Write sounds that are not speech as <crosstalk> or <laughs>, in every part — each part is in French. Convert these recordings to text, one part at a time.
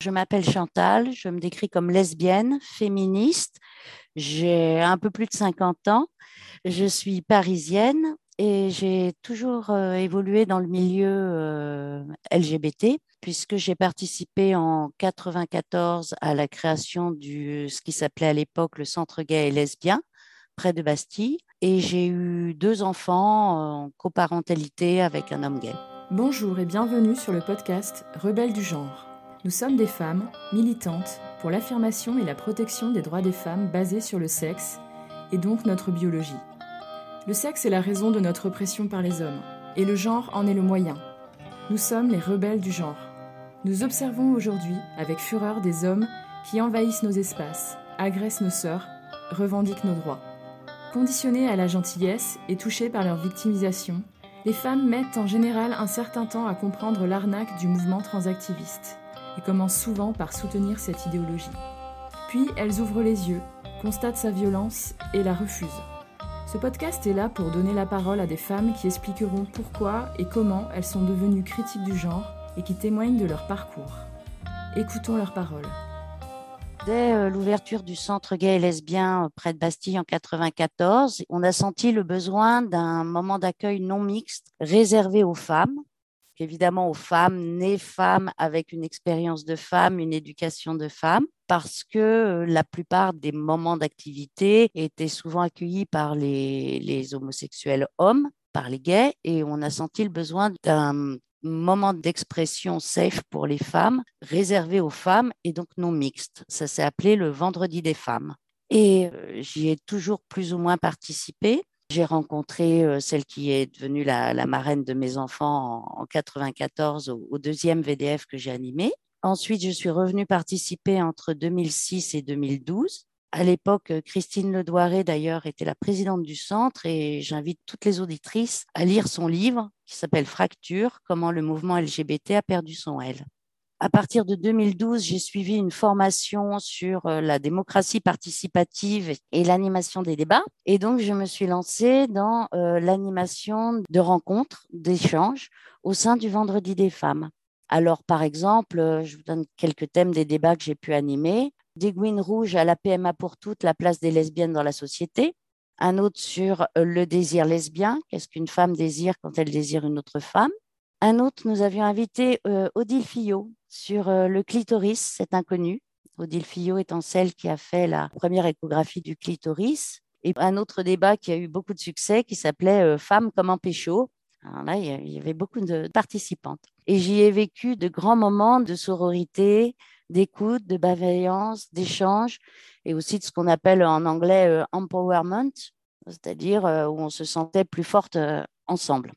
Je m'appelle Chantal, je me décris comme lesbienne, féministe. J'ai un peu plus de 50 ans. Je suis parisienne et j'ai toujours euh, évolué dans le milieu euh, LGBT puisque j'ai participé en 94 à la création du ce qui s'appelait à l'époque le Centre gay et lesbien près de Bastille et j'ai eu deux enfants en coparentalité avec un homme gay. Bonjour et bienvenue sur le podcast Rebelles du genre. Nous sommes des femmes militantes pour l'affirmation et la protection des droits des femmes basés sur le sexe et donc notre biologie. Le sexe est la raison de notre oppression par les hommes et le genre en est le moyen. Nous sommes les rebelles du genre. Nous observons aujourd'hui avec fureur des hommes qui envahissent nos espaces, agressent nos sœurs, revendiquent nos droits. Conditionnées à la gentillesse et touchées par leur victimisation, les femmes mettent en général un certain temps à comprendre l'arnaque du mouvement transactiviste et commencent souvent par soutenir cette idéologie. Puis elles ouvrent les yeux, constatent sa violence et la refusent. Ce podcast est là pour donner la parole à des femmes qui expliqueront pourquoi et comment elles sont devenues critiques du genre et qui témoignent de leur parcours. Écoutons leurs paroles. Dès euh, l'ouverture du centre gay et lesbien euh, près de Bastille en 94, on a senti le besoin d'un moment d'accueil non mixte réservé aux femmes évidemment aux femmes, nées femmes avec une expérience de femme, une éducation de femme, parce que euh, la plupart des moments d'activité étaient souvent accueillis par les, homosexuels hommes, par les gays, et on a senti le besoin d'un moment d'expression safe pour les femmes, réservé aux femmes et donc non mixte. Ça s'est appelé le Vendredi des femmes. Et euh, j'y ai toujours plus ou moins participé. J'ai rencontré euh, celle qui est devenue la, marraine de mes enfants en, 1994 au, deuxième VDF que j'ai animé. Ensuite, je suis revenue participer entre 2006 et 2012. À l'époque, Christine Ledoiré, d'ailleurs, était la présidente du centre et j'invite toutes les auditrices à lire son livre qui s'appelle Fracture, comment le mouvement LGBT a perdu son L à partir de 2012, j'ai suivi une formation sur euh, la démocratie participative et l'animation des débats. Et donc, je me suis lancée dans euh, l'animation de rencontres, d'échanges au sein du Vendredi des femmes. Alors, par exemple, euh, je vous donne quelques thèmes des débats que j'ai pu animer. Des Gouines rouges à la PMA pour toutes, la place des lesbiennes dans la société. Un autre sur le désir lesbien, qu'est-ce qu'une femme désire quand elle désire une autre femme? Un autre, nous avions invité Odile Fillot, sur euh, le clitoris, c'est inconnu. Odile Fillot étant celle qui a fait la première échographie du clitoris. Et un autre débat qui a eu beaucoup de succès qui s'appelait euh, Femmes comme un pécho. Alors là, il y avait beaucoup de participantes. Et j'y ai vécu de grands moments de sororité, d'écoute, de bienveillance, d'échange, et aussi de ce qu'on appelle en anglais euh, empowerment, c'est-à-dire où on se sentait plus forte ensemble.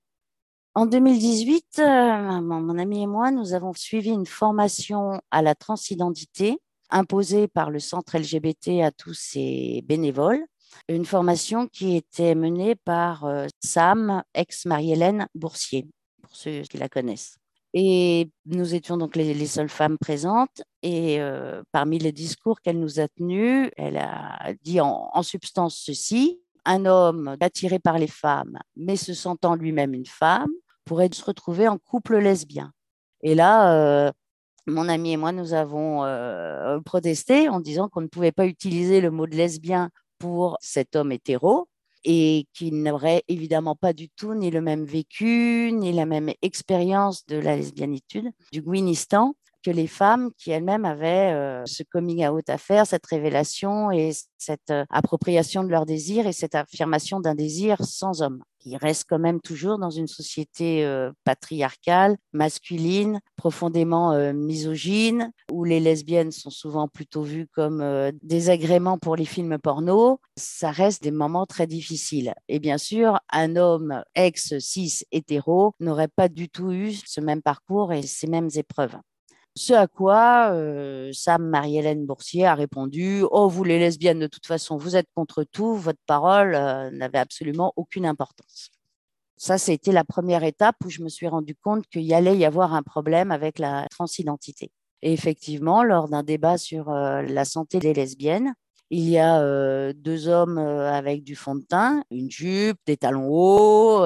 En 2018, euh, mon ami et moi, nous avons suivi une formation à la transidentité imposée par le centre LGBT à tous ses bénévoles. Une formation qui était menée par euh, Sam, ex-Marie-Hélène Boursier, pour ceux qui la connaissent. Et nous étions donc les, seules femmes présentes. Et euh, parmi les discours qu'elle nous a tenus, elle a dit en substance ceci un homme attiré par les femmes, mais se sentant lui-même une femme, pourrait se retrouver en couple lesbien. Et là, euh, mon ami et moi, nous avons euh, protesté en disant qu'on ne pouvait pas utiliser le mot de lesbien pour cet homme hétéro et qu'il n'aurait évidemment pas du tout ni le même vécu, ni la même expérience de la lesbianitude, du Gouinistan, que les femmes qui elles-mêmes avaient euh, ce coming out à faire, cette révélation et cette appropriation de leur désir et cette affirmation d'un désir sans homme. Qui reste quand même toujours dans une société euh, patriarcale, masculine, profondément misogyne, où les lesbiennes sont souvent plutôt vues comme des agréments pour les films porno. Ça reste des moments très difficiles. Et bien sûr, un homme ex-cis hétéro n'aurait pas du tout eu ce même parcours et ces mêmes épreuves. Ce à quoi euh, Sam Marie-Hélène Boursier a répondu Oh, vous les lesbiennes, de toute façon, vous êtes contre tout, votre parole euh, n'avait absolument aucune importance. Ça, c'était la première étape où je me suis rendu compte qu'il y allait y avoir un problème avec la transidentité. Et effectivement, lors d'un débat sur euh, la santé des lesbiennes, Il y a deux hommes avec du fond de teint, une jupe, des talons hauts,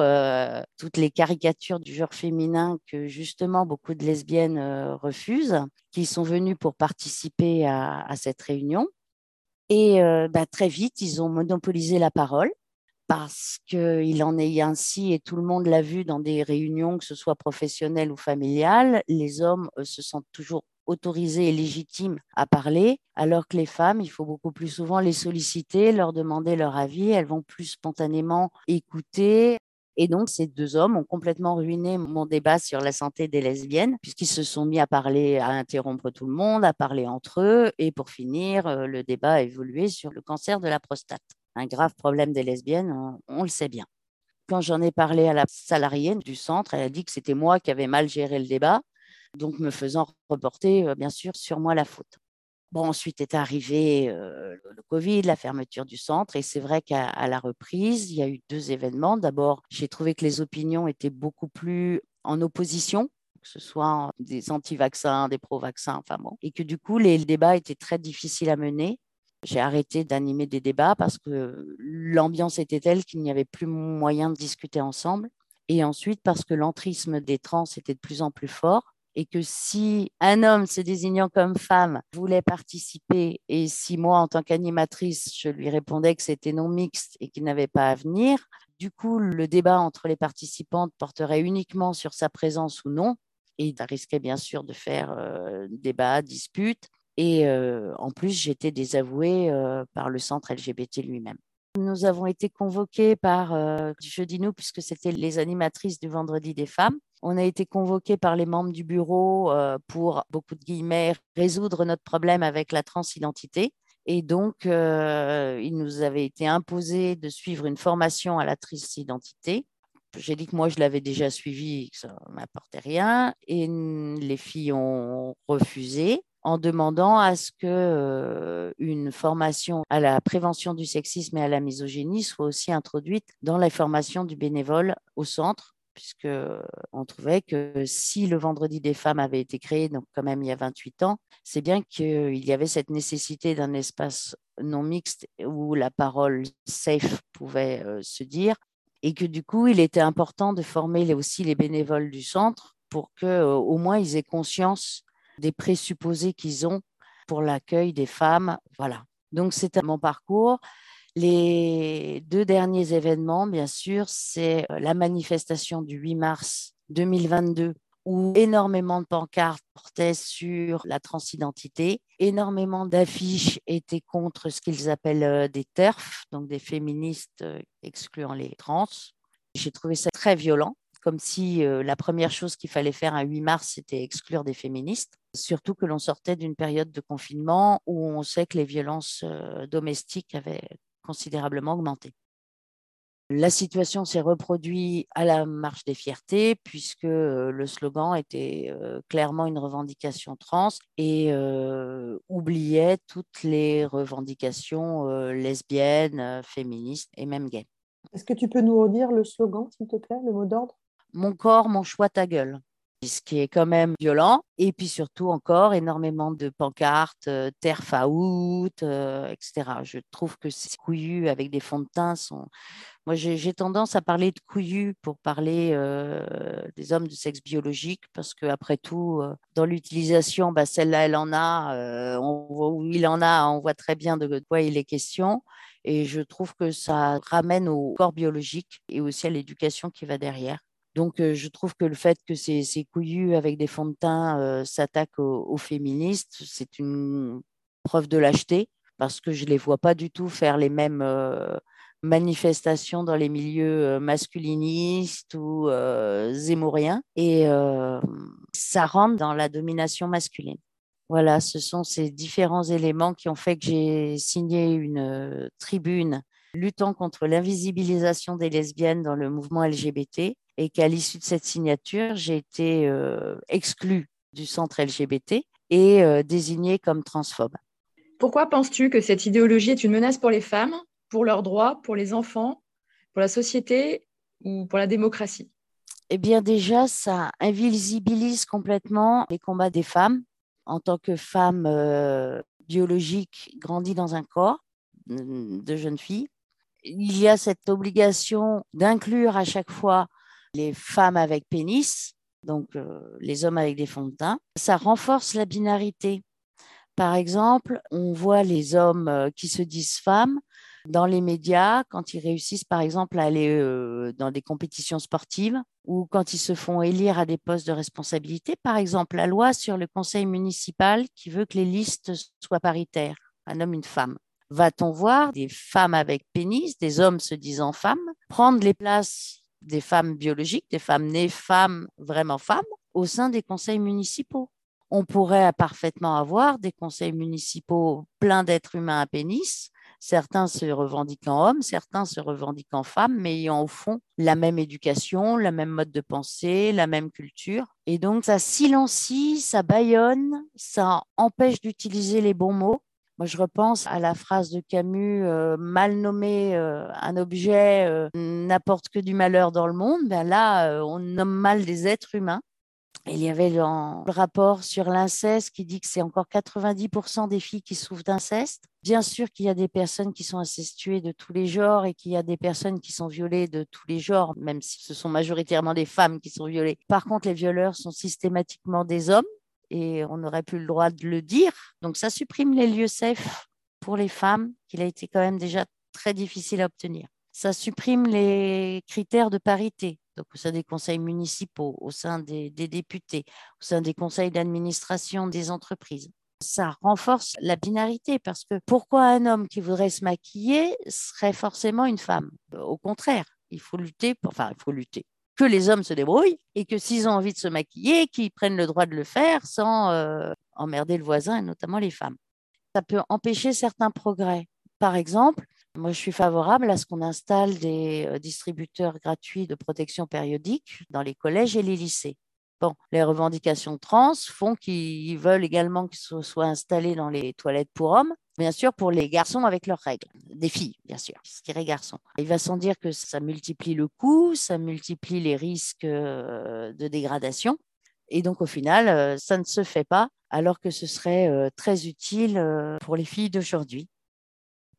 toutes les caricatures du genre féminin que justement beaucoup de lesbiennes refusent, qui sont venues pour participer à, cette réunion. Et bah, très vite, ils ont monopolisé la parole parce qu'il en est ainsi, et tout le monde l'a vu dans des réunions, que ce soit professionnelles ou familiales, les hommes euh, se sentent toujours autorisés et légitimes à parler, alors que les femmes, il faut beaucoup plus souvent les solliciter, leur demander leur avis, elles vont plus spontanément écouter. Et donc, ces deux hommes ont complètement ruiné mon débat sur la santé des lesbiennes, puisqu'ils se sont mis à parler, à interrompre tout le monde, à parler entre eux, et pour finir, euh, le débat a évolué sur le cancer de la prostate un grave problème des lesbiennes, on, le sait bien. Quand j'en ai parlé à la salariée du centre, elle a dit que c'était moi qui avais mal géré le débat, donc me faisant reporter, euh, bien sûr, sur moi la faute. Bon, ensuite est arrivé euh, le Covid, la fermeture du centre, et c'est vrai qu'à la reprise, il y a eu deux événements. D'abord, j'ai trouvé que les opinions étaient beaucoup plus en opposition que ce soit des anti-vaccins, des pro-vaccins, enfin bon, et que du coup, les débats étaient très difficiles à mener. J'ai arrêté d'animer des débats parce que l'ambiance était telle qu'il n'y avait plus moyen de discuter ensemble. Et ensuite parce que l'entrisme des trans était de plus en plus fort et que si un homme se désignant comme femme voulait participer et si moi, en tant qu'animatrice, je lui répondais que c'était non mixte et qu'il n'avait pas à venir, du coup, le débat entre les participantes porterait uniquement sur sa présence ou non. Et ça risquait bien sûr de faire euh, débat, dispute. Et en plus, j'étais désavouée par le centre LGBT lui-même. Nous avons été convoqués par, je dis nous, puisque c'était les animatrices du Vendredi des femmes. On a été convoqués par les membres du bureau pour, beaucoup de guillemets, résoudre notre problème avec la transidentité. Et donc, il nous avait été imposé de suivre une formation à la transidentité. J'ai dit que moi, je l'avais déjà suivi, que ça ne m'apportait rien. Et les filles ont refusé en demandant à ce que euh, une formation à la prévention du sexisme et à la misogynie soit aussi introduite dans la formation du bénévole au centre puisque on trouvait que si le vendredi des femmes avait été créé, donc quand même il y a 28 ans, c'est bien qu'il y avait cette nécessité d'un espace non mixte où la parole safe pouvait euh, se dire, et que du coup il était important de former aussi les bénévoles du centre pour que euh, au moins ils aient conscience des présupposés qu'ils ont pour l'accueil des femmes. Voilà. Donc, c'est mon parcours. Les deux derniers événements, bien sûr, c'est euh, la manifestation du 8 mars 2022 où énormément de pancartes portaient sur la transidentité, énormément d'affiches étaient contre ce qu'ils appellent euh, des TERF, donc des féministes euh, excluant les trans. J'ai trouvé ça très violent comme si la première chose qu'il fallait faire un 8 mars, c'était exclure des féministes, surtout que l'on sortait d'une période de confinement où on sait que les violences euh, domestiques avaient considérablement augmenté. La situation s'est reproduite à la marche des fiertés puisque euh, le slogan était clairement une revendication trans et oubliait toutes les revendications lesbiennes, féministes et même gays. Est-ce que tu peux nous redire le slogan, s'il te plaît, le mot d'ordre? Mon corps, mon choix, ta gueule. Ce qui est quand même violent. Et puis surtout encore énormément de pancartes, euh, terre out, euh, etc. Je trouve que ces couillus avec des fonds de teint sont. Moi, j'ai tendance à parler de couillus pour parler euh, des hommes de sexe biologique parce qu'après tout, dans l'utilisation, bah, celle-là, elle en a, on il en a, on voit très bien de quoi il est question. Et je trouve que ça ramène au corps biologique et aussi à l'éducation qui va derrière. Donc, je trouve que le fait que ces, couillus avec des fonds de teint s'attaquent aux, féministes, c'est une preuve de lâcheté parce que je ne les vois pas du tout faire les mêmes manifestations dans les milieux masculinistes ou zémoriens. Et ça rentre dans la domination masculine. Voilà, ce sont ces différents éléments qui ont fait que j'ai signé une tribune luttant contre l'invisibilisation des lesbiennes dans le mouvement LGBT et qu'à l'issue de cette signature, j'ai été euh, exclue du centre LGBT et euh, désignée comme transphobe. Pourquoi penses-tu que cette idéologie est une menace pour les femmes, pour leurs droits, pour les enfants, pour la société ou pour la démocratie? Eh bien déjà, ça invisibilise complètement les combats des femmes. En tant que femme euh, biologique grandie dans un corps, de jeunes filles. Il y a cette obligation d'inclure à chaque fois les femmes avec pénis, donc les hommes avec des fonds de teint. Ça renforce la binarité. Par exemple, on voit les hommes qui se disent femmes dans les médias quand ils réussissent, par exemple, à aller dans des compétitions sportives ou quand ils se font élire à des postes de responsabilité. Par exemple, la loi sur le conseil municipal qui veut que les listes soient paritaires, un homme, une femme. Va-t-on voir des femmes avec pénis, des hommes se disant femmes, prendre les places des femmes biologiques, des femmes nées femmes, vraiment femmes, au sein des conseils municipaux? On pourrait parfaitement avoir des conseils municipaux pleins d'êtres humains à pénis certains se revendiquant hommes, certains se revendiquant femmes, mais ayant au fond la même éducation, la même mode de pensée, la même culture. Et donc, ça silencie, ça baillonne, ça empêche d'utiliser les bons mots. Moi, je repense à la phrase de Camus, euh, mal nommé euh, un objet euh, n'apporte que du malheur dans le monde. Ben là, on nomme mal des êtres humains. Il y avait le rapport sur l'inceste qui dit que c'est encore 90% des filles qui souffrent d'inceste. Bien sûr qu'il y a des personnes qui sont incestuées de tous les genres et qu'il y a des personnes qui sont violées de tous les genres, même si ce sont majoritairement des femmes qui sont violées. Par contre, les violeurs sont systématiquement des hommes et on n'aurait plus le droit de le dire. Donc ça supprime les lieux safe pour les femmes, qu'il a été quand même déjà très difficile à obtenir. Ça supprime les critères de parité donc au sein des conseils municipaux, au sein des, députés, au sein des conseils d'administration des entreprises. Ça renforce la binarité parce que pourquoi un homme qui voudrait se maquiller serait forcément une femme? Au contraire, il faut lutter, enfin il faut lutter, que les hommes se débrouillent et que s'ils ont envie de se maquiller, qu'ils prennent le droit de le faire sans euh, emmerder le voisin et notamment les femmes. Ça peut empêcher certains progrès. Par exemple, moi, je suis favorable à ce qu'on installe des euh, distributeurs gratuits de protection périodique dans les collèges et les lycées. Bon, les revendications trans font qu'ils veulent également que ce soit installé dans les toilettes pour hommes, bien sûr pour les garçons avec leurs règles, des filles, bien sûr, ce qui est garçons. Il va sans dire que ça multiplie le coût, ça multiplie les risques euh, de dégradation, et donc au final, euh, ça ne se fait pas, alors que ce serait très utile pour les filles d'aujourd'hui.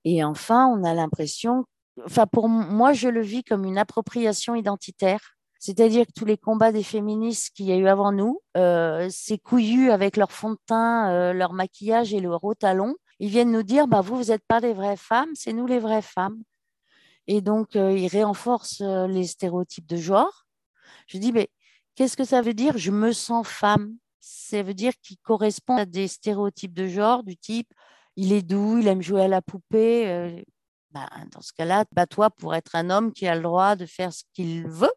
Et enfin, on a l'impression, enfin pour moi, je le vis comme une appropriation identitaire. C'est-à-dire que tous les combats des féministes qu'il y a eu avant nous, euh, ces couillus avec leur fond de teint, euh, leur maquillage et leur haut talon, ils viennent nous dire, bah, vous, vous n'êtes pas des vraies femmes, c'est nous les vraies femmes. Et donc, euh, ils renforcent les stéréotypes de genre. Je dis, mais qu'est-ce que ça veut dire Je me sens femme? Ça veut dire qu'il correspond à des stéréotypes de genre du type il est doux, il aime jouer à la poupée. Euh, bah, dans ce cas-là, bats-toi pour être un homme qui a le droit de faire ce qu'il veut.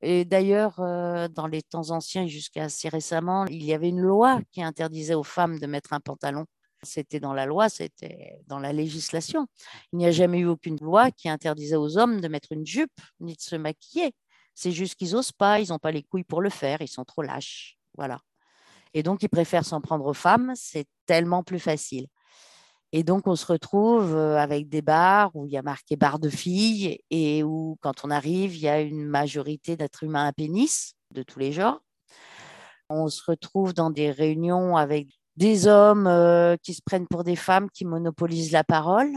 Et d'ailleurs, euh, dans les temps anciens, jusqu'à assez récemment, il y avait une loi qui interdisait aux femmes de mettre un pantalon. C'était dans la loi, c'était dans la législation. Il n'y a jamais eu aucune loi qui interdisait aux hommes de mettre une jupe ni de se maquiller. C'est juste qu'ils n'osent pas, ils n'ont pas les couilles pour le faire, ils sont trop lâches. Voilà. Et donc, ils préfèrent s'en prendre aux femmes, c'est tellement plus facile. Et donc, on se retrouve avec des bars où il y a marqué bar de filles et où, quand on arrive, il y a une majorité d'êtres humains à pénis de tous les genres. On se retrouve dans des réunions avec des hommes qui se prennent pour des femmes qui monopolisent la parole.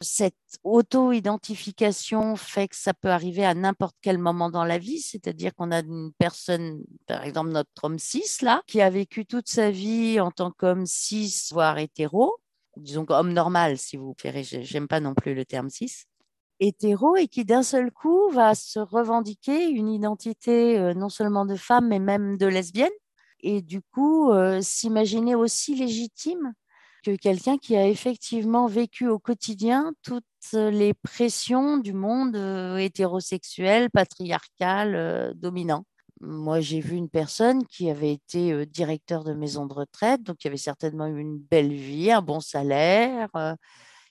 Cette auto-identification fait que ça peut arriver à n'importe quel moment dans la vie, c'est-à-dire qu'on a une personne, par exemple notre homme cis, là, qui a vécu toute sa vie en tant qu'homme cis, voire hétéro, disons homme normal, si vous préférez, j'aime pas non plus le terme cis, hétéro et qui d'un seul coup va se revendiquer une identité euh, non seulement de femme, mais même de lesbienne, et du coup euh, s'imaginer aussi légitime que quelqu'un qui a effectivement vécu au quotidien toutes les pressions du monde euh, hétérosexuel, patriarcal, dominant. Moi, j'ai vu une personne qui avait été directeur de maison de retraite, donc qui avait certainement eu une belle vie, un bon salaire.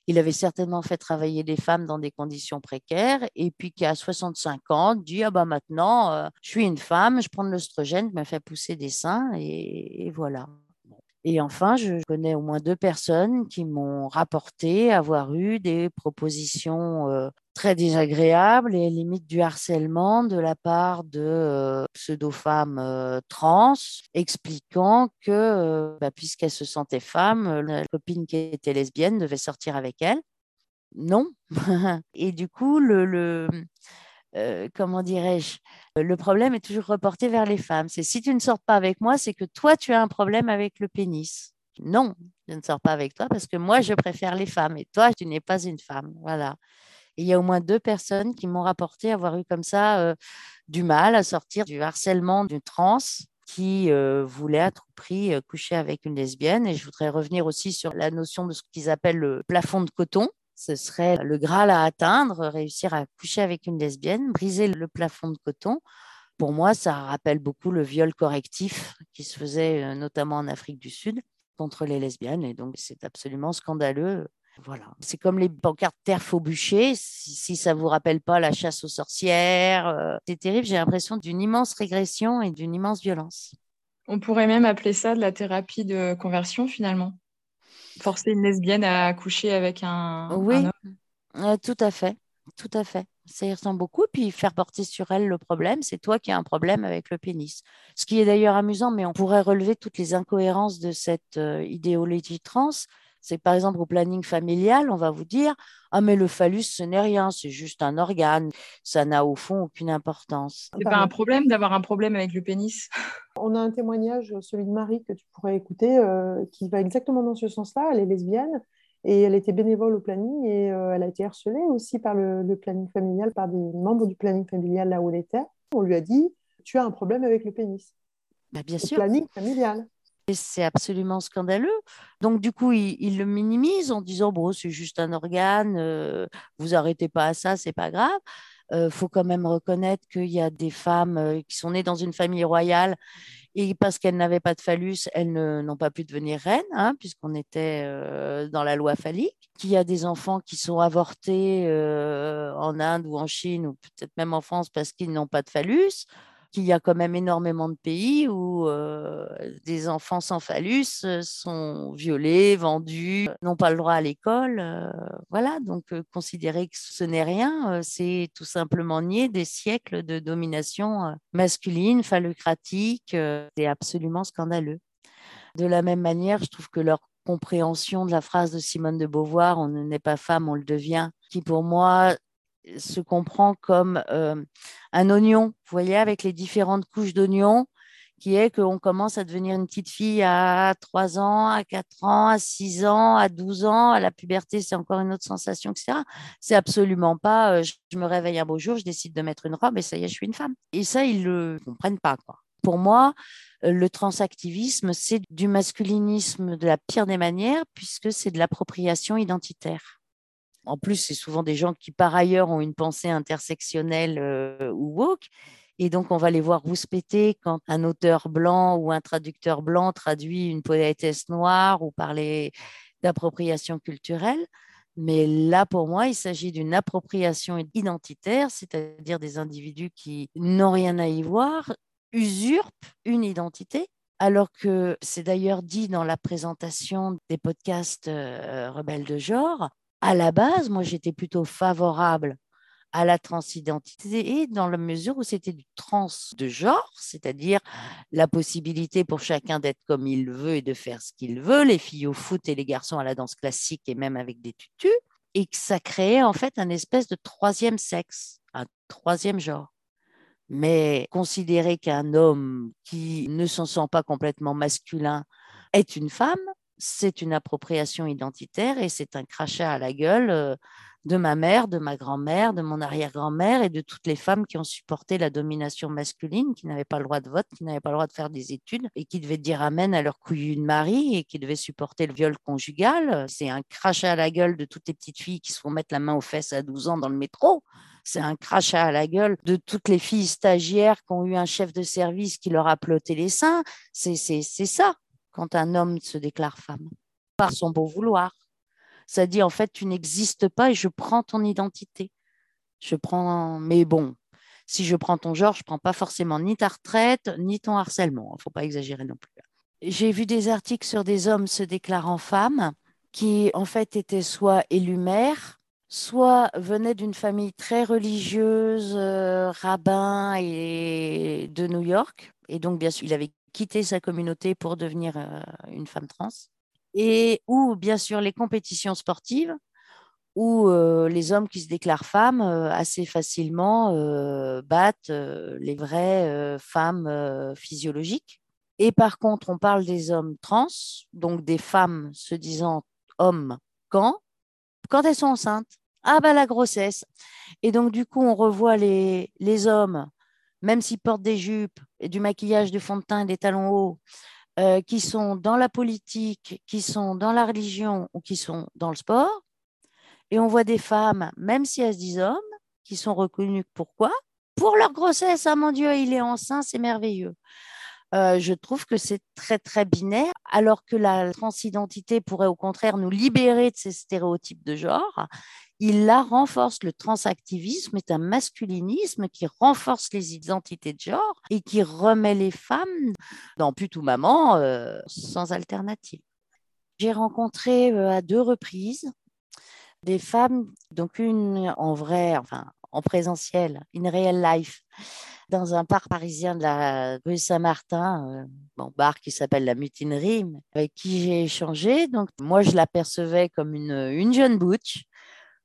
il avait certainement fait travailler des femmes dans des conditions précaires, et puis qui, à 65 ans, dit Ah bah maintenant, je suis une femme, je prends de l'oestrogène, je me fais pousser des seins, et voilà. Et enfin, je connais au moins deux personnes qui m'ont rapporté avoir eu des propositions très désagréables et limite du harcèlement de la part de euh, pseudo-femmes euh, trans, expliquant que bah, puisqu'elle se sentait femme, la copine qui était lesbienne devait sortir avec elle. Non. <laughs> et du coup, le, euh, comment dirais-je, le problème est toujours reporté vers les femmes. C'est si tu ne sors pas avec moi, c'est que toi, tu as un problème avec le pénis. Non, je ne sors pas avec toi parce que moi, je préfère les femmes et toi, tu n'es pas une femme. Voilà. Il y a au moins deux personnes qui m'ont rapporté avoir eu comme ça euh, du mal à sortir du harcèlement d'une trans qui euh, voulait à tout prix coucher avec une lesbienne. Et je voudrais revenir aussi sur la notion de ce qu'ils appellent le plafond de coton ce serait le Graal à atteindre, réussir à coucher avec une lesbienne, briser le plafond de coton. Pour moi, ça rappelle beaucoup le viol correctif qui se faisait euh, notamment en Afrique du Sud contre les lesbiennes. Et donc, c'est absolument scandaleux. Voilà. C'est comme les pancartes terre faux bûcher. Si, ça ne vous rappelle pas la chasse aux sorcières, euh, c'est terrible. J'ai l'impression d'une immense régression et d'une immense violence. On pourrait même appeler ça de la thérapie de conversion finalement forcer une lesbienne à coucher avec un, oui, homme. Euh, tout à fait, tout à fait. Ça y ressemble beaucoup. Puis faire porter sur elle le problème, c'est toi qui as un problème avec le pénis. Ce qui est d'ailleurs amusant, mais on pourrait relever toutes les incohérences de cette euh, idéologie trans c'est par exemple au planning familial, on va vous dire Ah, mais le phallus, ce n'est rien, c'est juste un organe. Ça n'a au fond aucune importance. C'est pas un problème d'avoir un problème avec le pénis? On a un témoignage, celui de Marie, que tu pourrais écouter, euh, qui va exactement dans ce sens-là. Elle est lesbienne et elle était bénévole au planning et euh, elle a été harcelée aussi par le, planning familial, par des membres du planning familial là où elle était. On lui a dit Tu as un problème avec le pénis. Bah, bien sûr. Le planning familial. C'est absolument scandaleux. Donc, du coup, il, le minimise en disant bon, c'est juste un organe, euh, vous arrêtez pas à ça, c'est pas grave. Il euh, faut quand même reconnaître qu'il y a des femmes euh, qui sont nées dans une famille royale et parce qu'elles n'avaient pas de phallus, elles n'ont pas pu devenir reines, hein, puisqu'on était dans la loi phallique. Qu'il y a des enfants qui sont avortés en Inde ou en Chine ou peut-être même en France parce qu'ils n'ont pas de phallus qu'il y a quand même énormément de pays où euh, des enfants sans phallus euh, sont violés, vendus, n'ont pas le droit à l'école. Euh, voilà, donc considérer que ce n'est rien, c'est tout simplement nier des siècles de domination masculine, phallocratique. c'est absolument scandaleux. De la même manière, je trouve que leur compréhension de la phrase de Simone de Beauvoir, on n'est pas femme, on le devient, qui pour moi se comprend comme euh, un oignon, vous voyez, avec les différentes couches d'oignon, qui est qu'on commence à devenir une petite fille à 3 ans, à 4 ans, à 6 ans, à 12 ans, à la puberté, c'est encore une autre sensation, etc. C'est absolument pas, euh, je, me réveille un beau jour, je décide de mettre une robe et ça y est, je suis une femme. Et ça, ils ne le comprennent pas. Quoi. Pour moi, euh, le transactivisme, c'est du masculinisme de la pire des manières, puisque c'est de l'appropriation identitaire. En plus, c'est souvent des gens qui, par ailleurs, ont une pensée intersectionnelle euh, ou woke. Et donc, on va les voir rouspéter quand un auteur blanc ou un traducteur blanc traduit une poétesse noire ou parler d'appropriation culturelle. Mais là, pour moi, il s'agit d'une appropriation identitaire, c'est-à-dire des individus qui n'ont rien à y voir, usurpent une identité, alors que c'est d'ailleurs dit dans la présentation des podcasts euh, Rebelles de genre, à la base, moi, j'étais plutôt favorable à la transidentité dans la mesure où c'était du trans de genre, c'est-à-dire la possibilité pour chacun d'être comme il veut et de faire ce qu'il veut, les filles au foot et les garçons à la danse classique et même avec des tutus, et que ça créait en fait un espèce de troisième sexe, un troisième genre. Mais considérer qu'un homme qui ne s'en sent pas complètement masculin est une femme, c'est une appropriation identitaire et c'est un crachat à la gueule euh, de ma mère, de ma grand-mère, de mon arrière-grand-mère et de toutes les femmes qui ont supporté la domination masculine, qui n'avaient pas le droit de vote, qui n'avaient pas le droit de faire des études et qui devaient dire amen à leur couillu de mari et qui devaient supporter le viol conjugal. C'est un crachat à la gueule de toutes les petites filles qui se font mettre la main aux fesses à 12 ans dans le métro. C'est un crachat à la gueule de toutes les filles stagiaires qui ont eu un chef de service qui leur a ploté les seins. C'est ça quand un homme se déclare femme, par son beau vouloir. Ça dit en fait, tu n'existes pas et je prends ton identité. Je prends, mais bon, si je prends ton genre, je prends pas forcément ni ta retraite, ni ton harcèlement. Il faut pas exagérer non plus. J'ai vu des articles sur des hommes se déclarant femmes qui en fait étaient soit élus maires, soit venaient d'une famille très religieuse, euh, rabbin et de New York. Et donc, bien sûr, il avait quitter sa communauté pour devenir euh, une femme trans. Et ou bien sûr les compétitions sportives où les hommes qui se déclarent femmes assez facilement battent les vraies femmes physiologiques. Et par contre, on parle des hommes trans, donc des femmes se disant hommes quand? Quand elles sont enceintes. Ah bah la grossesse. Et donc du coup, on revoit les, les hommes, même s'ils portent des jupes et du maquillage de fond de teint des talons hauts, euh, qui sont dans la politique, qui sont dans la religion ou qui sont dans le sport. Et on voit des femmes, même si elles se disent hommes, qui sont reconnues pourquoi? Pour leur grossesse. Ah mon Dieu, il est enceint, c'est merveilleux. Euh, je trouve que c'est très, très binaire, alors que la transidentité pourrait au contraire nous libérer de ces stéréotypes de genre. Il la renforce. Le transactivisme est un masculinisme qui renforce les identités de genre et qui remet les femmes dans plus tout maman euh, sans alternative. J'ai rencontré euh, à deux reprises des femmes, donc une en vrai, enfin en présentiel, in real life, dans un parc parisien de la rue Saint-Martin, euh, bar qui s'appelle la Mutinerie, avec qui j'ai échangé. Donc, moi, je l'apercevais comme une, une jeune butch,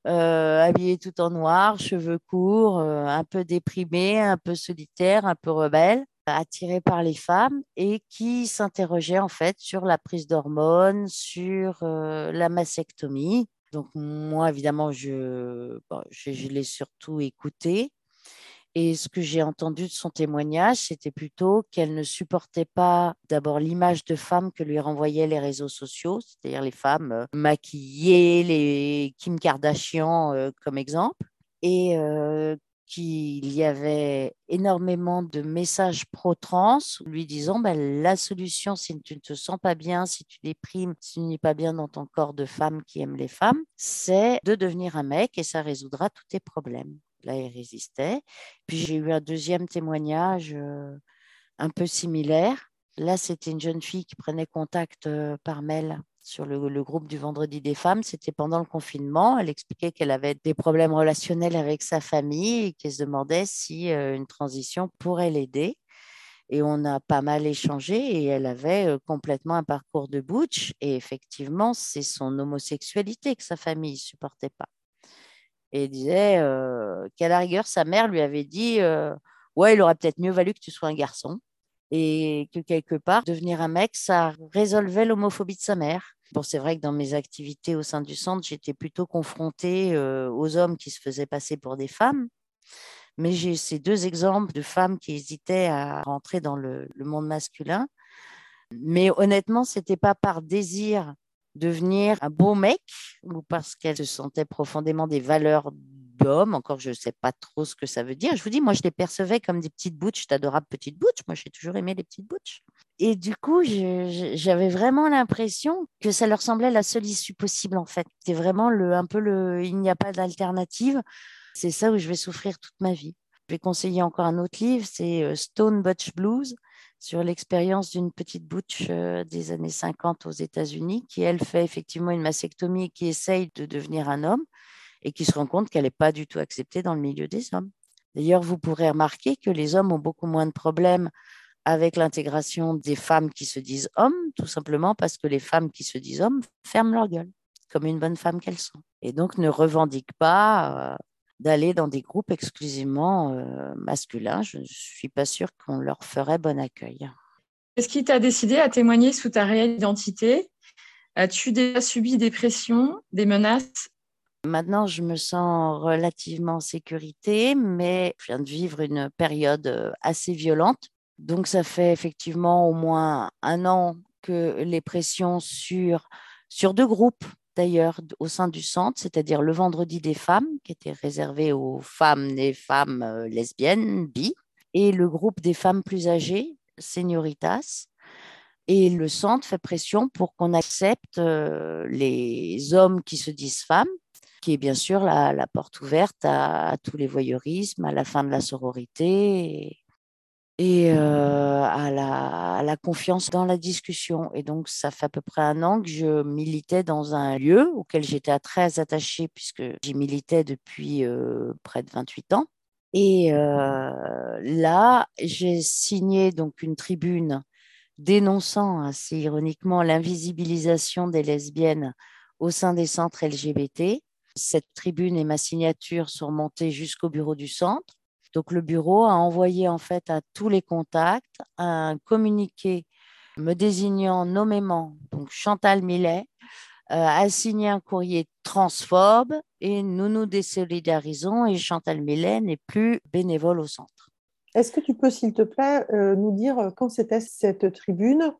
euh, habillée tout en noir, cheveux courts, euh, un peu déprimée, un peu solitaire, un peu rebelle, attirée par les femmes et qui s'interrogeait en fait sur la prise d'hormones, sur la mastectomie. Donc, moi, évidemment, je, je, je l'ai surtout écoutée. Et ce que j'ai entendu de son témoignage, c'était plutôt qu'elle ne supportait pas d'abord l'image de femme que lui renvoyaient les réseaux sociaux, c'est-à-dire les femmes euh, maquillées, les Kim Kardashian euh, comme exemple, et euh, qu'il y avait énormément de messages pro-trans lui disant ben, la solution, si tu ne te sens pas bien, si tu déprimes, si tu n'es pas bien dans ton corps de femme qui aime les femmes, c'est de devenir un mec et ça résoudra tous tes problèmes là, il résistait. Puis j'ai eu un deuxième témoignage euh, un peu similaire. Là, c'était une jeune fille qui prenait contact euh, par mail sur le, groupe du Vendredi des femmes. C'était pendant le confinement. Elle expliquait qu'elle avait des problèmes relationnels avec sa famille et qu'elle se demandait si euh, une transition pourrait l'aider. Et on a pas mal échangé et elle avait complètement un parcours de butch. Et effectivement, c'est son homosexualité que sa famille ne supportait pas et disait euh, qu'à la rigueur, sa mère lui avait dit euh, Ouais, il aurait peut-être mieux valu que tu sois un garçon. Et que quelque part, devenir un mec, ça résolvait l'homophobie de sa mère. Bon, c'est vrai que dans mes activités au sein du centre, j'étais plutôt confrontée euh, aux hommes qui se faisaient passer pour des femmes. Mais j'ai ces deux exemples de femmes qui hésitaient à rentrer dans le, le monde masculin. Mais honnêtement, ce n'était pas par désir devenir un beau mec ou parce qu'elle se sentait profondément des valeurs d'homme? Encore, je ne sais pas trop ce que ça veut dire. Je vous dis, moi, je les percevais comme des petites bouches, d'adorables petites bouches. Moi, j'ai toujours aimé les petites bouches. Et du coup, j'avais vraiment l'impression que ça leur semblait la seule issue possible, en fait. C'était vraiment le, un peu le il n'y a pas d'alternative. C'est ça où je vais souffrir toute ma vie. Je vais conseiller encore un autre livre, c'est euh, Stone Butch Blues sur l'expérience d'une petite butch euh, des années 50 aux États-Unis qui, elle, fait effectivement une mastectomie et qui essaye de devenir un homme et qui se rend compte qu'elle n'est pas du tout acceptée dans le milieu des hommes. D'ailleurs, vous pourrez remarquer que les hommes ont beaucoup moins de problèmes avec l'intégration des femmes qui se disent hommes, tout simplement parce que les femmes qui se disent hommes ferment leur gueule, comme une bonne femme qu'elles sont, et donc ne revendiquent pas euh, d'aller dans des groupes exclusivement euh, masculins. Je ne suis pas sûre qu'on leur ferait bon accueil. Qu'est-ce qui t'a décidé à témoigner sous ta réelle identité? As-tu déjà subi des pressions, des menaces? Maintenant, je me sens relativement en sécurité, mais je viens de vivre une période euh, assez violente. Donc, ça fait effectivement au moins un an que les pressions sur, sur deux groupes d'ailleurs au sein du centre, c'est-à-dire le vendredi des femmes, qui était réservé aux femmes et femmes lesbiennes, bi, et le groupe des femmes plus âgées, Senioritas. Et le centre fait pression pour qu'on accepte les hommes qui se disent femmes, qui est bien sûr la, porte ouverte à, tous les voyeurismes, à la fin de la sororité euh, à, la, confiance dans la discussion. Et donc, ça fait à peu près un an que je militais dans un lieu auquel j'étais très attachée puisque j'y militais depuis euh, près de 28 ans. Et euh, là, j'ai signé donc une tribune dénonçant assez ironiquement l'invisibilisation des lesbiennes au sein des centres LGBT Cette tribune et ma signature sont montées jusqu'au bureau du centre. Donc le bureau a envoyé en fait à tous les contacts un communiqué me désignant nommément donc Chantal Millet euh, a signé un courrier transphobe et nous nous désolidarisons et Chantal Millet n'est plus bénévole au centre. Est-ce que tu peux, s'il te plaît, euh, nous dire quand c'était cette tribune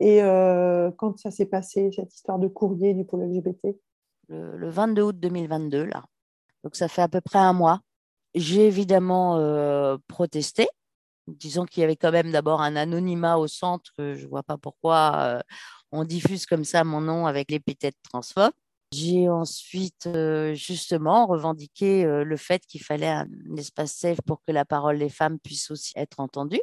et euh, quand ça s'est passé, cette histoire de courrier du pôle LGBT le, 22 août 2022, là. Donc ça fait à peu près un mois. J'ai évidemment protesté, disons qu'il y avait quand même d'abord un anonymat au centre, je ne vois pas pourquoi on diffuse comme ça mon nom avec l'épithète transphobe. J'ai ensuite justement revendiqué le fait qu'il fallait un espace safe pour que la parole des femmes puisse aussi être entendue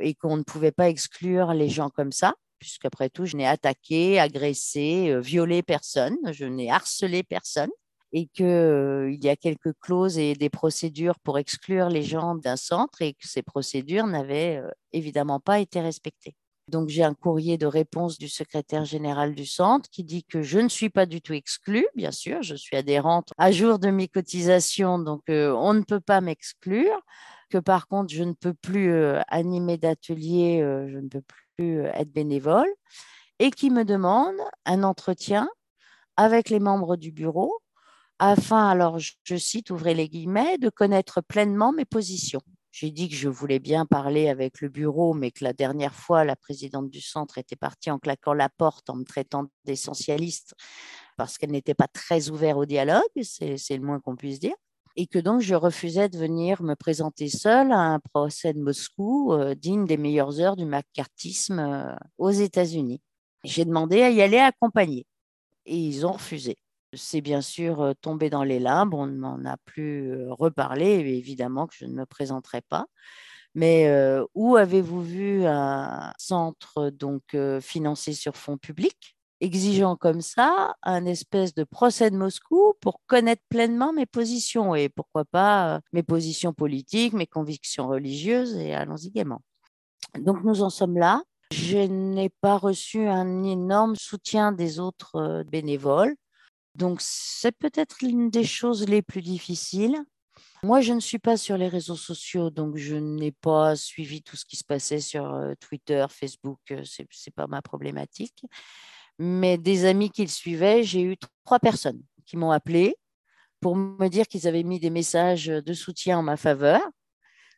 et qu'on ne pouvait pas exclure les gens comme ça, puisqu'après tout, je n'ai attaqué, agressé, violé personne, je n'ai harcelé personne et qu'il y a quelques clauses et des procédures pour exclure les gens d'un centre et que ces procédures n'avaient évidemment pas été respectées. Donc, j'ai un courrier de réponse du secrétaire général du centre qui dit que je ne suis pas du tout exclue, bien sûr, je suis adhérente à jour de mes cotisations, donc euh, on ne peut pas m'exclure, que par contre, je ne peux plus euh, animer d'atelier, euh, je ne peux plus être bénévole, et qui me demande un entretien avec les membres du bureau afin, alors je cite, ouvrez les guillemets, de connaître pleinement mes positions. J'ai dit que je voulais bien parler avec le bureau, mais que la dernière fois, la présidente du centre était partie en claquant la porte, en me traitant d'essentialiste, parce qu'elle n'était pas très ouverte au dialogue, c'est le moins qu'on puisse dire et que donc je refusais de venir me présenter seule à un procès de Moscou euh, digne des meilleures heures du macartisme euh, aux États-Unis. J'ai demandé à y aller accompagner et ils ont refusé c'est bien sûr tombé dans les limbes, on ne m'en a plus reparlé, évidemment que je ne me présenterai pas. Mais où avez-vous vu un centre donc financé sur fonds publics exigeant comme ça un espèce de procès de Moscou pour connaître pleinement mes positions et pourquoi pas mes positions politiques, mes convictions religieuses et allons-y gaiement. Donc nous en sommes là. Je n'ai pas reçu un énorme soutien des autres bénévoles. Donc, c'est peut-être l'une des choses les plus difficiles. Moi, je ne suis pas sur les réseaux sociaux, donc je n'ai pas suivi tout ce qui se passait sur euh, Twitter, Facebook, euh, ce n'est pas ma problématique. Mais des amis qui le suivaient, j'ai eu trois personnes qui m'ont appelé pour me dire qu'ils avaient mis des messages de soutien en ma faveur,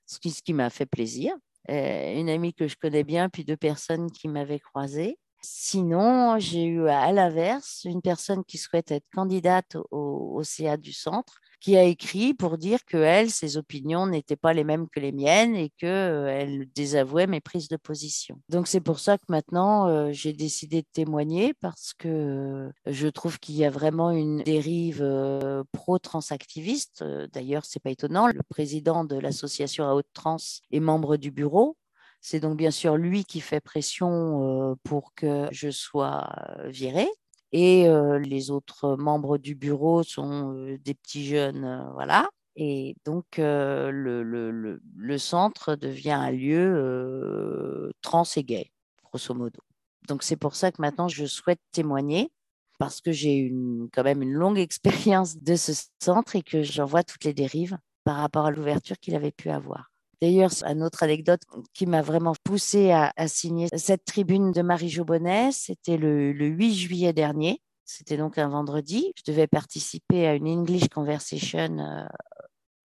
ce qui, m'a fait plaisir. Euh, une amie que je connais bien, puis deux personnes qui m'avaient croisée. Sinon, j'ai eu à l'inverse une personne qui souhaite être candidate au, CA du centre qui a écrit pour dire que elle, ses opinions n'étaient pas les mêmes que les miennes et qu'elle désavouait mes prises de position. Donc c'est pour ça que maintenant euh, j'ai décidé de témoigner parce que euh, je trouve qu'il y a vraiment une dérive euh, pro-transactiviste. D'ailleurs, c'est pas étonnant. Le président de l'association à haute trans est membre du bureau. C'est donc bien sûr lui qui fait pression pour que je sois virée. Et les autres membres du bureau sont des petits jeunes, voilà. Et donc, le, le, le, centre devient un lieu trans et gay, grosso modo. Donc, c'est pour ça que maintenant, je souhaite témoigner parce que j'ai quand même une longue <laughs> expérience de ce centre et que j'en vois toutes les dérives par rapport à l'ouverture qu'il avait pu avoir. D'ailleurs, une autre anecdote qui m'a vraiment poussée à, signer cette tribune de Marie Jobonnet, c'était le, 8 juillet dernier. C'était donc un vendredi. Je devais participer à une English Conversation euh,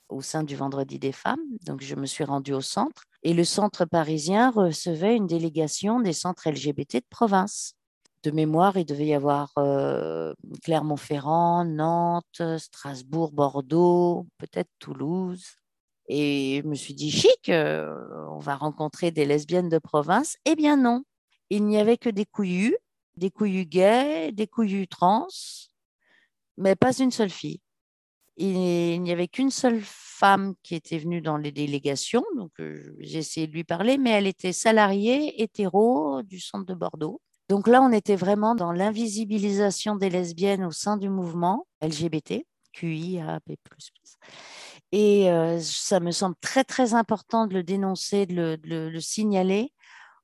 au sein du Vendredi des femmes. Donc, je me suis rendue au centre. Et le centre parisien recevait une délégation des centres LGBT de province. De mémoire, il devait y avoir euh, Clermont-Ferrand, Nantes, Strasbourg, Bordeaux, peut-être Toulouse. Et je me suis dit, chic, euh, on va rencontrer des lesbiennes de province. Eh bien non, il n'y avait que des couillus, des couillus gays, des couillus trans, mais pas une seule fille. Il n'y avait qu'une seule femme qui était venue dans les délégations, donc euh, j'ai essayé de lui parler, mais elle était salariée hétéro du centre de Bordeaux. Donc là, on était vraiment dans l'invisibilisation des lesbiennes au sein du mouvement LGBT, Et ça me semble très, très important de le dénoncer, de le, signaler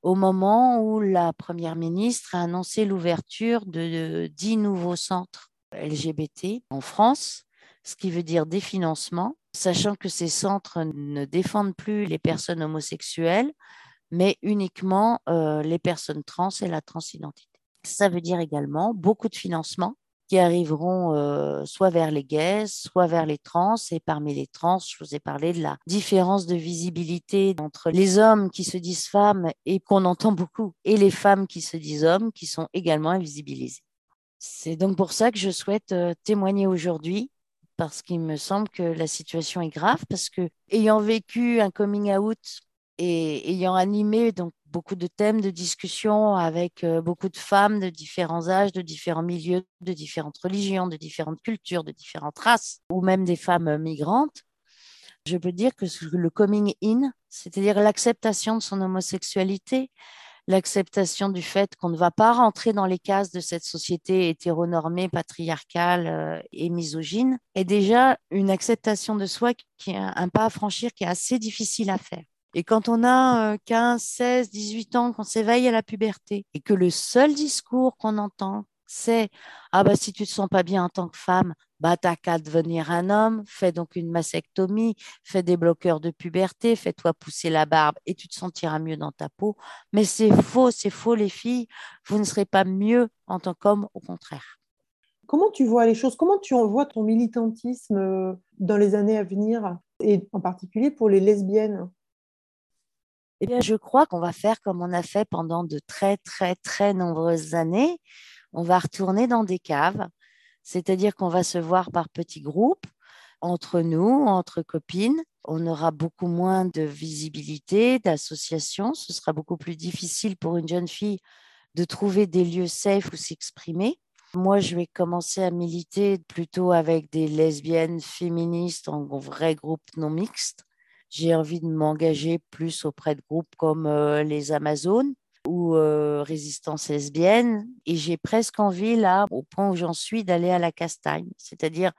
au moment où la Première ministre a annoncé l'ouverture de, dix nouveaux centres LGBT en France, ce qui veut dire des financements, sachant que ces centres ne défendent plus les personnes homosexuelles, mais uniquement euh, les personnes trans et la transidentité. Ça veut dire également beaucoup de financements qui arriveront euh, soit vers les gays, soit vers les trans. Et parmi les trans, je vous ai parlé de la différence de visibilité entre les hommes qui se disent femmes et qu'on entend beaucoup, et les femmes qui se disent hommes, qui sont également invisibilisées. C'est donc pour ça que je souhaite euh, témoigner aujourd'hui, parce qu'il me semble que la situation est grave, parce que ayant vécu un coming out et ayant animé donc beaucoup de thèmes de discussion avec euh, beaucoup de femmes de différents âges, de différents milieux, de différentes religions, de différentes cultures, de différentes races, ou même des femmes migrantes, je peux dire que le coming in, c'est-à-dire l'acceptation de son homosexualité, l'acceptation du fait qu'on ne va pas rentrer dans les cases de cette société hétéronormée, patriarcale euh, et misogyne, est déjà une acceptation de soi qui est un pas à franchir qui est assez difficile à faire. Et quand on a 15, 16, 18 ans, qu'on s'éveille à la puberté et que le seul discours qu'on entend, c'est Ah, bah, si tu te sens pas bien en tant que femme, bah, t'as qu'à devenir un homme, fais donc une mastectomie, fais des bloqueurs de puberté, fais-toi pousser la barbe et tu te sentiras mieux dans ta peau. Mais c'est faux, c'est faux, les filles. Vous ne serez pas mieux en tant qu'homme, au contraire. Comment tu vois les choses? Comment tu vois ton militantisme euh, dans les années à venir? Et en particulier pour les lesbiennes? Eh bien, je crois qu'on va faire comme on a fait pendant de très, très, très nombreuses années. On va retourner dans des caves, c'est-à-dire qu'on va se voir par petits groupes, entre nous, entre copines. On aura beaucoup moins de visibilité, d'associations. Ce sera beaucoup plus difficile pour une jeune fille de trouver des lieux safe où s'exprimer. Moi, je vais commencer à militer plutôt avec des lesbiennes féministes en vrai groupe non mixte j'ai envie de m'engager plus auprès de groupes comme euh, les Amazones ou euh, Résistance lesbienne. Et j'ai presque envie, là, au point où j'en suis, d'aller à la castagne. C'est-à-dire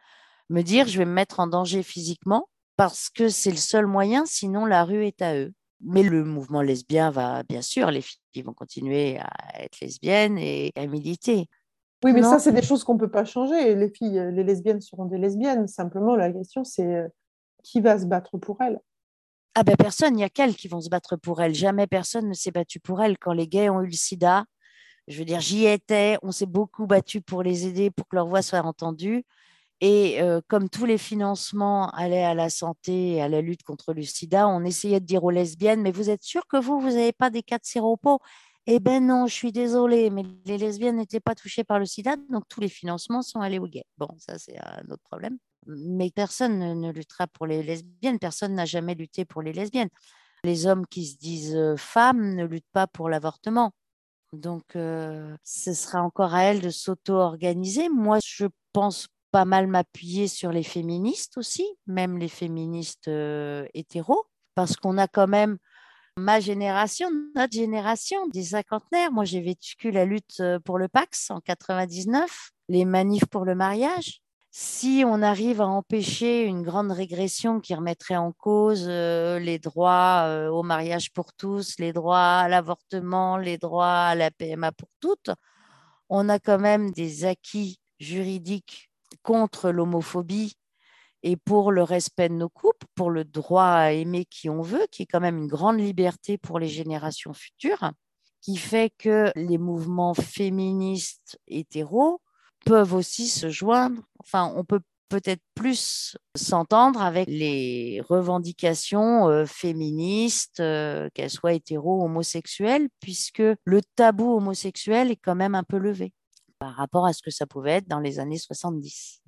me dire, je vais me mettre en danger physiquement parce que c'est le seul moyen, sinon la rue est à eux. Mais le mouvement lesbien va, bien sûr, les filles vont continuer à être lesbiennes et à militer. Oui, mais ça, c'est des choses qu'on ne peut pas changer. Les filles, les lesbiennes seront des lesbiennes. Simplement, la question, c'est euh, qui va se battre pour elles? Ah ben personne, il n'y a qu'elles qui vont se battre pour elles. Jamais personne ne s'est battu pour elles. Quand les gays ont eu le sida, je veux dire, j'y étais, on s'est beaucoup battu pour les aider, pour que leur voix soit entendue. Et euh, comme tous les financements allaient à la santé et à la lutte contre le sida, on essayait de dire aux lesbiennes, mais vous êtes sûr que vous, vous n'avez pas des cas de séropos Eh ben non, je suis désolée, mais les lesbiennes n'étaient pas touchées par le sida, donc tous les financements sont allés aux gays. Bon, ça c'est un autre problème mais personne ne, luttera pour les lesbiennes, personne n'a jamais lutté pour les lesbiennes. Les hommes qui se disent euh, femmes ne luttent pas pour l'avortement. Donc, euh, ce sera encore à elles de s'auto-organiser. Moi, je pense pas mal m'appuyer sur les féministes aussi, même les féministes euh, hétéros, parce qu'on a quand même ma génération, notre génération, des cinquantenaires. Moi, j'ai vécu la lutte pour le Pax en 99, les manifs pour le mariage si on arrive à empêcher une grande régression qui remettrait en cause euh, les droits euh, au mariage pour tous, les droits à l'avortement, les droits à la PMA pour toutes, on a quand même des acquis juridiques contre l'homophobie et pour le respect de nos couples, pour le droit à aimer qui on veut, qui est quand même une grande liberté pour les générations futures, qui fait que les mouvements féministes hétéros peuvent aussi se joindre. Enfin, on peut peut-être plus s'entendre avec les revendications euh, féministes, euh, qu'elles soient hétéro ou homosexuelles, puisque le tabou homosexuel est quand même un peu levé par rapport à ce que ça pouvait être dans les années 70.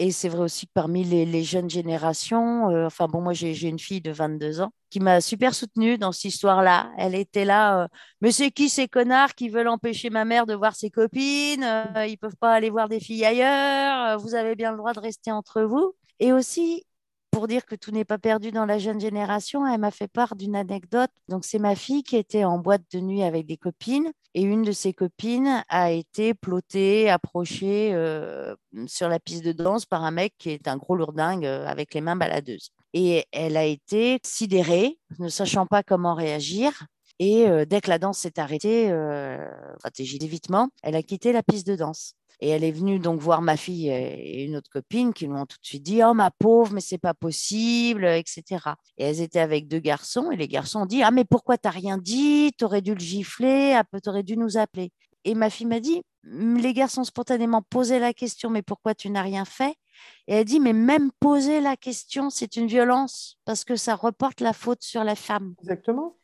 Et c'est vrai aussi que parmi les, jeunes générations, euh, enfin bon, moi j'ai une fille de 22 ans qui m'a super soutenue dans cette histoire-là. Elle était là, euh, mais c'est qui ces connards qui veulent empêcher ma mère de voir ses copines euh, Ils peuvent pas aller voir des filles ailleurs. vous avez bien le droit de rester entre vous. Et aussi, pour dire que tout n'est pas perdu dans la jeune génération, elle m'a fait part d'une anecdote. Donc, c'est ma fille qui était en boîte de nuit avec des copines et une de ses copines a été plottée, approchée euh, sur la piste de danse par un mec qui est un gros lourdingue euh, avec les mains baladeuses. Et elle a été sidérée, ne sachant pas comment réagir. Et dès que la danse s'est arrêtée, stratégie d'évitement, elle a quitté la piste de danse. Et elle est venue donc voir ma fille et une autre copine qui lui ont tout de suite dit Oh, ma pauvre, mais c'est pas possible, etc. Et elles étaient avec deux garçons et les garçons ont dit Ah, mais pourquoi t'as rien dit? T'aurais dû le gifler, t'aurais dû nous appeler. Et ma fille m'a dit Les garçons spontanément posaient la question Mais pourquoi tu n'as rien fait? Et elle dit Mais même poser la question, c'est une violence parce que ça reporte la faute sur la femme. Exactement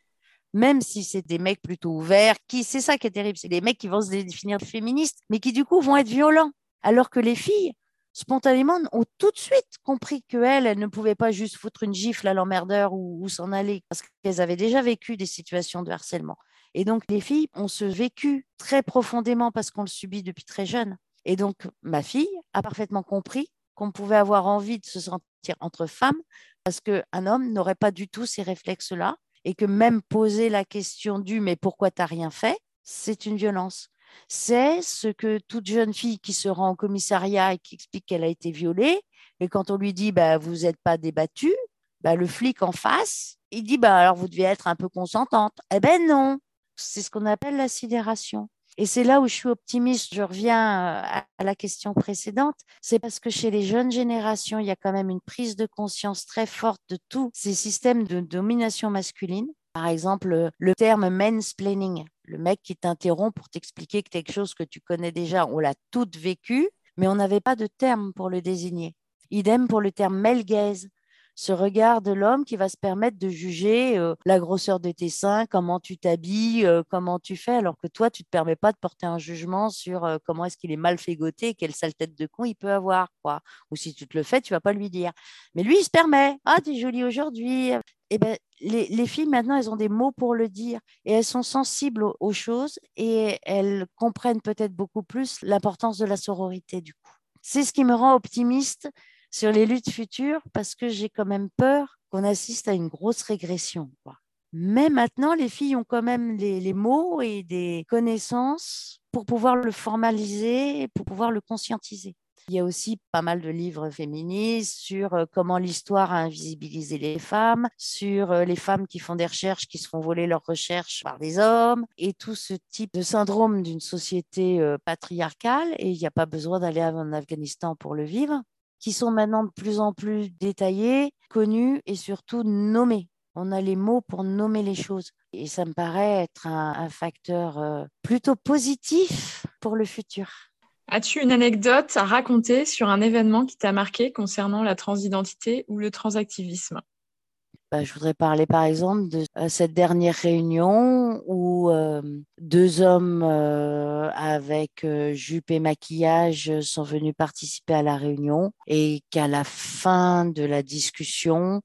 même si c'est des mecs plutôt ouverts, qui, c'est ça qui est terrible, c'est des mecs qui vont se définir féministes, mais qui du coup vont être violents. Alors que les filles, spontanément, ont tout de suite compris qu'elles, elles ne pouvaient pas juste foutre une gifle à l'emmerdeur ou, s'en aller, parce qu'elles avaient déjà vécu des situations de harcèlement. Et donc, les filles ont ce vécu très profondément parce qu'on le subit depuis très jeune. Et donc, ma fille a parfaitement compris qu'on pouvait avoir envie de se sentir entre femmes parce qu'un homme n'aurait pas du tout ces réflexes-là et que même poser la question du mais pourquoi tu n'as rien fait, c'est une violence. C'est ce que toute jeune fille qui se rend au commissariat et qui explique qu'elle a été violée, et quand on lui dit bah, vous n'êtes pas débattu, bah, le flic en face, il dit bah, alors vous devez être un peu consentante. Eh ben non, c'est ce qu'on appelle la sidération. Et c'est là où je suis optimiste. Je reviens euh, à la question précédente. C'est parce que chez les jeunes générations, il y a quand même une prise de conscience très forte de tous ces systèmes de domination masculine. Par exemple, le terme mansplaining, le mec qui t'interrompt pour t'expliquer quelque chose que tu connais déjà, on l'a tout vécu, mais on n'avait pas de terme pour le désigner. Idem pour le terme male gaze ce regard de l'homme qui va se permettre de juger euh, la grosseur de tes seins, comment tu t'habilles, euh, comment tu fais, alors que toi, tu ne te permets pas de porter un jugement sur euh, comment est-ce qu'il est mal et quelle sale tête de con il peut avoir. Quoi. Ou si tu te le fais, tu vas pas lui dire. Mais lui, il se permet. Ah, tu es jolie aujourd'hui. Eh ben, les, filles, maintenant, elles ont des mots pour le dire et elles sont sensibles aux, aux choses et elles comprennent peut-être beaucoup plus l'importance de la sororité, du coup. C'est ce qui me rend optimiste sur les luttes futures parce que j'ai quand même peur qu'on assiste à une grosse régression. Mais maintenant, les filles ont quand même les, mots et des connaissances pour pouvoir le formaliser pour pouvoir le conscientiser. Il y a aussi pas mal de livres féministes sur euh, comment l'histoire a invisibilisé les femmes, sur euh, les femmes qui font des recherches, qui se font voler leurs recherches par des hommes, et tout ce type de syndrome d'une société euh, patriarcale. Et il n'y a pas besoin d'aller en Afghanistan pour le vivre qui sont maintenant de plus en plus détaillés, connus et surtout nommés. On a les mots pour nommer les choses. Et ça me paraît être un, facteur euh, plutôt positif pour le futur. As-tu une anecdote à raconter sur un événement qui t'a marqué concernant la transidentité ou le transactivisme? Bah, je voudrais parler par exemple de euh, cette dernière réunion où euh, deux hommes euh, avec jupe et maquillage sont venus participer à la réunion et qu'à la fin de la discussion,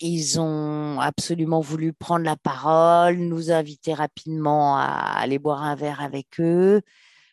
ils ont absolument voulu prendre la parole, nous inviter rapidement à aller boire un verre avec eux.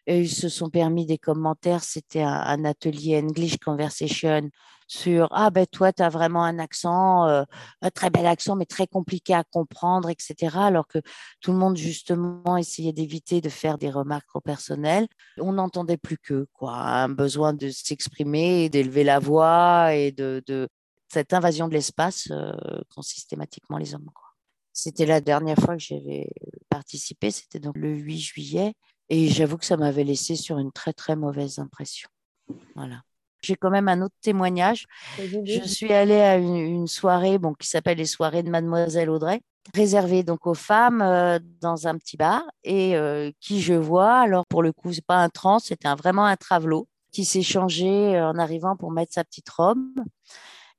Et ils se sont permis des commentaires. C'était un atelier English Conversation sur ah ben toi tu as vraiment un accent euh, un très bel accent mais très compliqué à comprendre etc alors que tout le monde justement essayait d'éviter de faire des remarques trop personnelles. On n'entendait plus que quoi un besoin de s'exprimer d'élever la voix et de, de cette invasion de l'espace euh, qu'ont systématiquement les hommes c'était la dernière fois que j'avais participé c'était donc le 8 juillet et j'avoue que ça m'avait laissé sur une très très mauvaise impression. Voilà j'ai quand même un autre témoignage. Je suis allée à une, soirée bon, qui s'appelle les soirées de Mademoiselle Audrey, réservée donc aux femmes euh, dans un petit bar et euh, qui je vois, alors pour le coup, c'est pas un trans, c'était vraiment un travelot qui s'est changé euh, en arrivant pour mettre sa petite robe.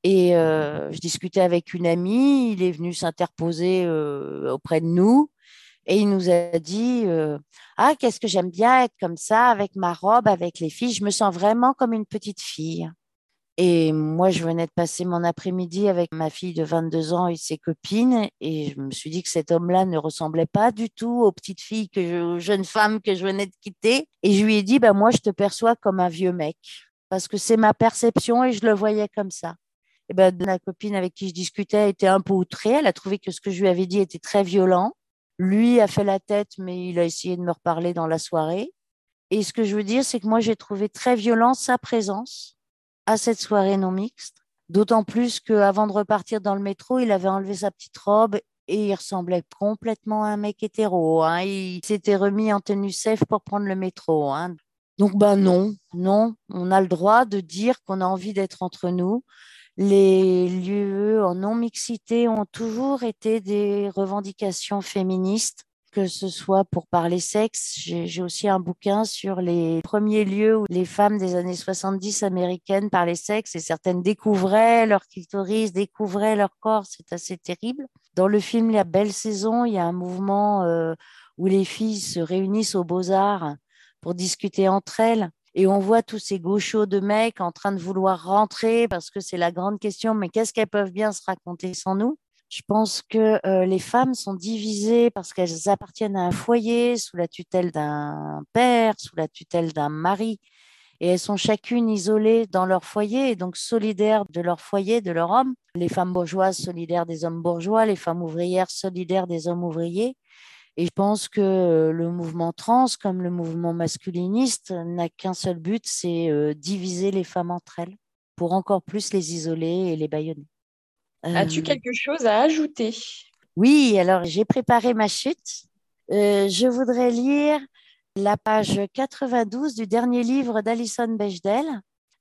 Et je discutais avec une amie, il est venu s'interposer auprès de nous et il nous a dit euh, Ah, qu'est-ce que j'aime bien être comme ça, avec ma robe, avec les filles. Je me sens vraiment comme une petite fille. Et moi, je venais de passer mon après-midi avec ma fille de 22 ans et ses copines. Et je me suis dit que cet homme-là ne ressemblait pas du tout aux petites filles, que aux jeunes femmes que je venais de quitter. Et je lui ai dit bah, Moi, je te perçois comme un vieux mec. Parce que c'est ma perception et je le voyais comme ça. Et ben, la copine avec qui je discutais était un peu outrée. Elle a trouvé que ce que je lui avais dit était très violent. Lui a fait la tête, mais il a essayé de me reparler dans la soirée. Et ce que je veux dire, c'est que moi, j'ai trouvé très violent sa présence à cette soirée non mixte. D'autant plus qu'avant de repartir dans le métro, il avait enlevé sa petite robe et il ressemblait complètement à un mec hétéro. Hein. Il s'était remis en tenue safe pour prendre le métro. Hein. Donc, ben non, non, on a le droit de dire qu'on a envie d'être entre nous. Les lieux en non-mixité ont toujours été des revendications féministes que ce soit pour parler sexe. J'ai aussi un bouquin sur les premiers lieux où les femmes des années 70 américaines parlaient sexe et certaines découvraient leur clitoris, découvraient leur corps. C'est assez terrible. Dans le film La Belle Saison, il y a un mouvement euh, où les filles se réunissent aux beaux-arts pour discuter entre elles. Et on voit tous ces gauchos de mecs en train de vouloir rentrer parce que c'est la grande question, mais qu'est-ce qu'elles peuvent bien se raconter sans nous? Je pense que euh, les femmes sont divisées parce qu'elles appartiennent à un foyer sous la tutelle d'un père, sous la tutelle d'un mari, et elles sont chacune isolées dans leur foyer et donc solidaires de leur foyer, de leur homme. Les femmes bourgeoises solidaires des hommes bourgeois, les femmes ouvrières solidaires des hommes ouvriers. Et je pense que le mouvement trans, comme le mouvement masculiniste, n'a qu'un seul but, c'est euh, diviser les femmes entre elles pour encore plus les isoler et les bâillonner. As-tu euh, quelque chose à ajouter? Oui, alors j'ai préparé ma chute. Euh, je voudrais lire la page 92 du dernier livre d'Alison Bechdel,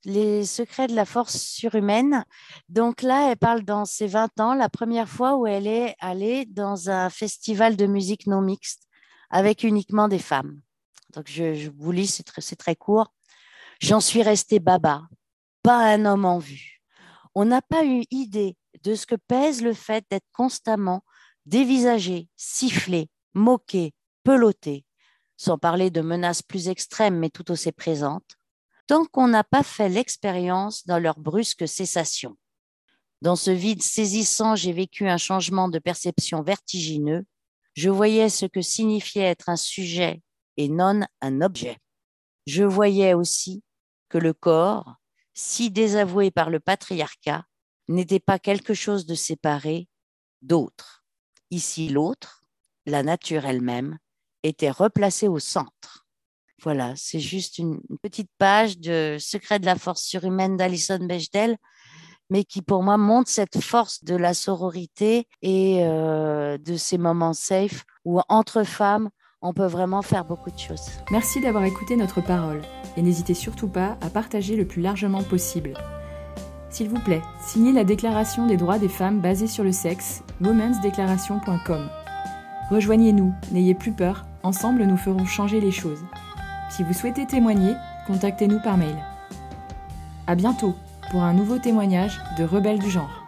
Les secrets de la force surhumaine. Donc là, elle parle dans ses 20 ans, la première fois où elle est allée dans un festival de musique non mixte avec uniquement des femmes. Donc je, vous lis, c'est très, très court. J'en suis restée baba, pas un homme en vue. On n'a pas eu idée de ce que pèse le fait d'être constamment dévisagé, sifflé, moqué, peloté, sans parler de menaces plus extrêmes mais tout aussi présentes, tant qu'on n'a pas fait l'expérience dans leur brusque cessation. Dans ce vide saisissant, j'ai vécu un changement de perception vertigineux. Je voyais ce que signifiait être un sujet et non un objet. Je voyais aussi que le corps, si désavoué par le patriarcat, n'était pas quelque chose de séparé d'autre. Ici, l'autre, la nature elle-même, était replacée au centre. Voilà, c'est juste une, petite page de Secret de la force surhumaine d'Alison Bechdel, mais qui pour moi montre cette force de la sororité et euh, de ces moments safe où entre femmes, on peut vraiment faire beaucoup de choses. Merci d'avoir écouté notre parole et n'hésitez surtout pas à partager le plus largement possible. S'il vous plaît, signez la Déclaration des droits des femmes basée sur le sexe, womensdeclaration.com. Rejoignez-nous, n'ayez plus peur, ensemble nous ferons changer les choses. Si vous souhaitez témoigner, contactez-nous par mail. À bientôt pour un nouveau témoignage de Rebelles du genre.